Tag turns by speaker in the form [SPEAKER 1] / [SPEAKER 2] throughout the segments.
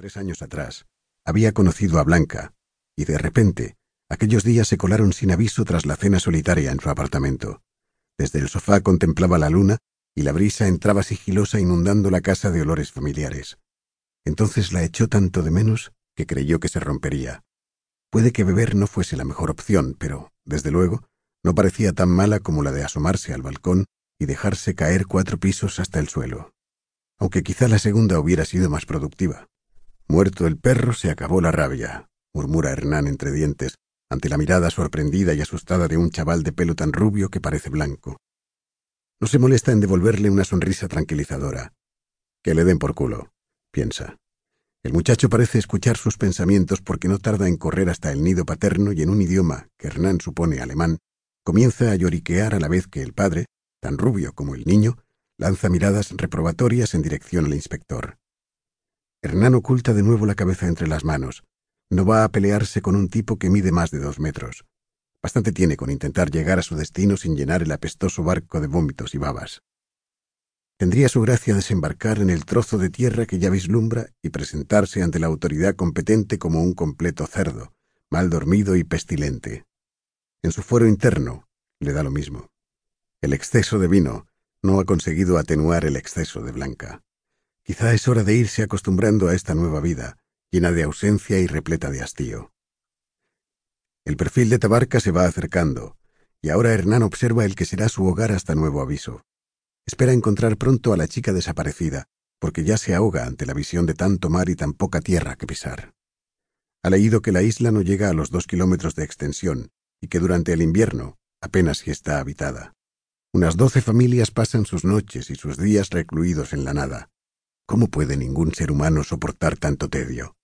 [SPEAKER 1] Tres años atrás, había conocido a Blanca, y de repente, aquellos días se colaron sin aviso tras la cena solitaria en su apartamento. Desde el sofá contemplaba la luna y la brisa entraba sigilosa inundando la casa de olores familiares. Entonces la echó tanto de menos que creyó que se rompería. Puede que beber no fuese la mejor opción, pero, desde luego, no parecía tan mala como la de asomarse al balcón y dejarse caer cuatro pisos hasta el suelo. Aunque quizá la segunda hubiera sido más productiva. Muerto el perro, se acabó la rabia, murmura Hernán entre dientes, ante la mirada sorprendida y asustada de un chaval de pelo tan rubio que parece blanco. No se molesta en devolverle una sonrisa tranquilizadora. Que le den por culo, piensa. El muchacho parece escuchar sus pensamientos porque no tarda en correr hasta el nido paterno y en un idioma que Hernán supone alemán, comienza a lloriquear a la vez que el padre, tan rubio como el niño, lanza miradas reprobatorias en dirección al inspector. Hernán oculta de nuevo la cabeza entre las manos. No va a pelearse con un tipo que mide más de dos metros. Bastante tiene con intentar llegar a su destino sin llenar el apestoso barco de vómitos y babas. Tendría su gracia desembarcar en el trozo de tierra que ya vislumbra y presentarse ante la autoridad competente como un completo cerdo, mal dormido y pestilente. En su fuero interno le da lo mismo. El exceso de vino no ha conseguido atenuar el exceso de blanca. Quizá es hora de irse acostumbrando a esta nueva vida, llena de ausencia y repleta de hastío. El perfil de Tabarca se va acercando, y ahora Hernán observa el que será su hogar hasta nuevo aviso. Espera encontrar pronto a la chica desaparecida, porque ya se ahoga ante la visión de tanto mar y tan poca tierra que pisar. Ha leído que la isla no llega a los dos kilómetros de extensión y que durante el invierno apenas si está habitada. Unas doce familias pasan sus noches y sus días recluidos en la nada. ¿Cómo puede ningún ser humano soportar tanto tedio?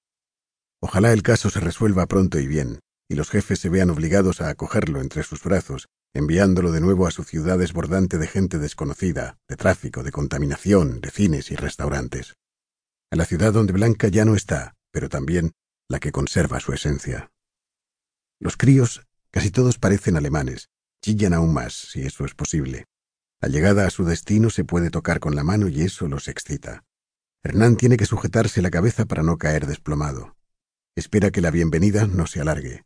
[SPEAKER 1] Ojalá el caso se resuelva pronto y bien, y los jefes se vean obligados a acogerlo entre sus brazos enviándolo de nuevo a su ciudad desbordante de gente desconocida, de tráfico, de contaminación, de cines y restaurantes. A la ciudad donde Blanca ya no está, pero también la que conserva su esencia. Los críos, casi todos parecen alemanes, chillan aún más, si eso es posible. La llegada a su destino se puede tocar con la mano y eso los excita. Hernán tiene que sujetarse la cabeza para no caer desplomado. Espera que la bienvenida no se alargue.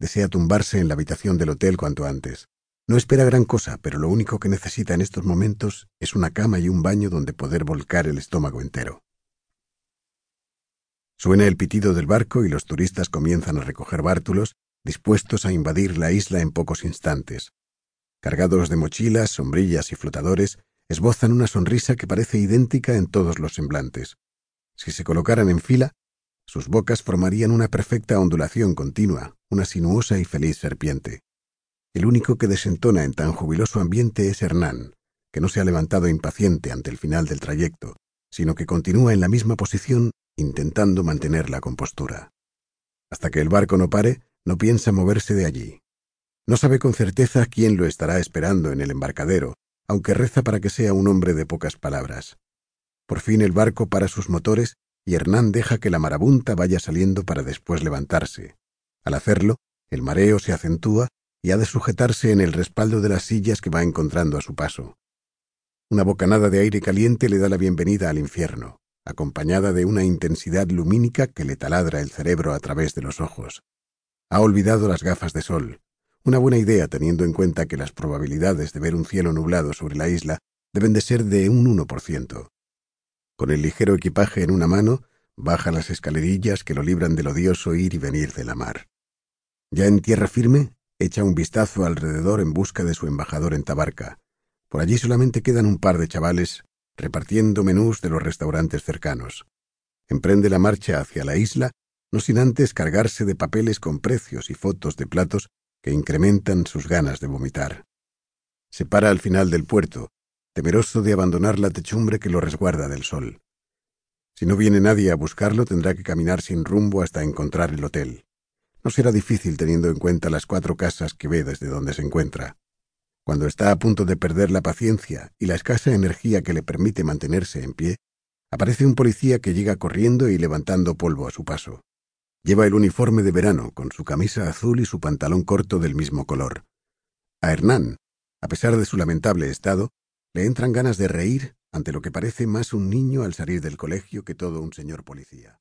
[SPEAKER 1] Desea tumbarse en la habitación del hotel cuanto antes. No espera gran cosa, pero lo único que necesita en estos momentos es una cama y un baño donde poder volcar el estómago entero. Suena el pitido del barco y los turistas comienzan a recoger bártulos, dispuestos a invadir la isla en pocos instantes. Cargados de mochilas, sombrillas y flotadores, esbozan una sonrisa que parece idéntica en todos los semblantes. Si se colocaran en fila, sus bocas formarían una perfecta ondulación continua, una sinuosa y feliz serpiente. El único que desentona en tan jubiloso ambiente es Hernán, que no se ha levantado impaciente ante el final del trayecto, sino que continúa en la misma posición intentando mantener la compostura. Hasta que el barco no pare, no piensa moverse de allí. No sabe con certeza quién lo estará esperando en el embarcadero, aunque reza para que sea un hombre de pocas palabras. Por fin el barco para sus motores y Hernán deja que la marabunta vaya saliendo para después levantarse. Al hacerlo, el mareo se acentúa y ha de sujetarse en el respaldo de las sillas que va encontrando a su paso. Una bocanada de aire caliente le da la bienvenida al infierno, acompañada de una intensidad lumínica que le taladra el cerebro a través de los ojos. Ha olvidado las gafas de sol, una buena idea teniendo en cuenta que las probabilidades de ver un cielo nublado sobre la isla deben de ser de un 1%. Con el ligero equipaje en una mano, baja las escalerillas que lo libran del odioso ir y venir de la mar. Ya en tierra firme, Echa un vistazo alrededor en busca de su embajador en Tabarca. Por allí solamente quedan un par de chavales repartiendo menús de los restaurantes cercanos. Emprende la marcha hacia la isla, no sin antes cargarse de papeles con precios y fotos de platos que incrementan sus ganas de vomitar. Se para al final del puerto, temeroso de abandonar la techumbre que lo resguarda del sol. Si no viene nadie a buscarlo, tendrá que caminar sin rumbo hasta encontrar el hotel. No será difícil teniendo en cuenta las cuatro casas que ve desde donde se encuentra. Cuando está a punto de perder la paciencia y la escasa energía que le permite mantenerse en pie, aparece un policía que llega corriendo y levantando polvo a su paso. Lleva el uniforme de verano, con su camisa azul y su pantalón corto del mismo color. A Hernán, a pesar de su lamentable estado, le entran ganas de reír ante lo que parece más un niño al salir del colegio que todo un señor policía.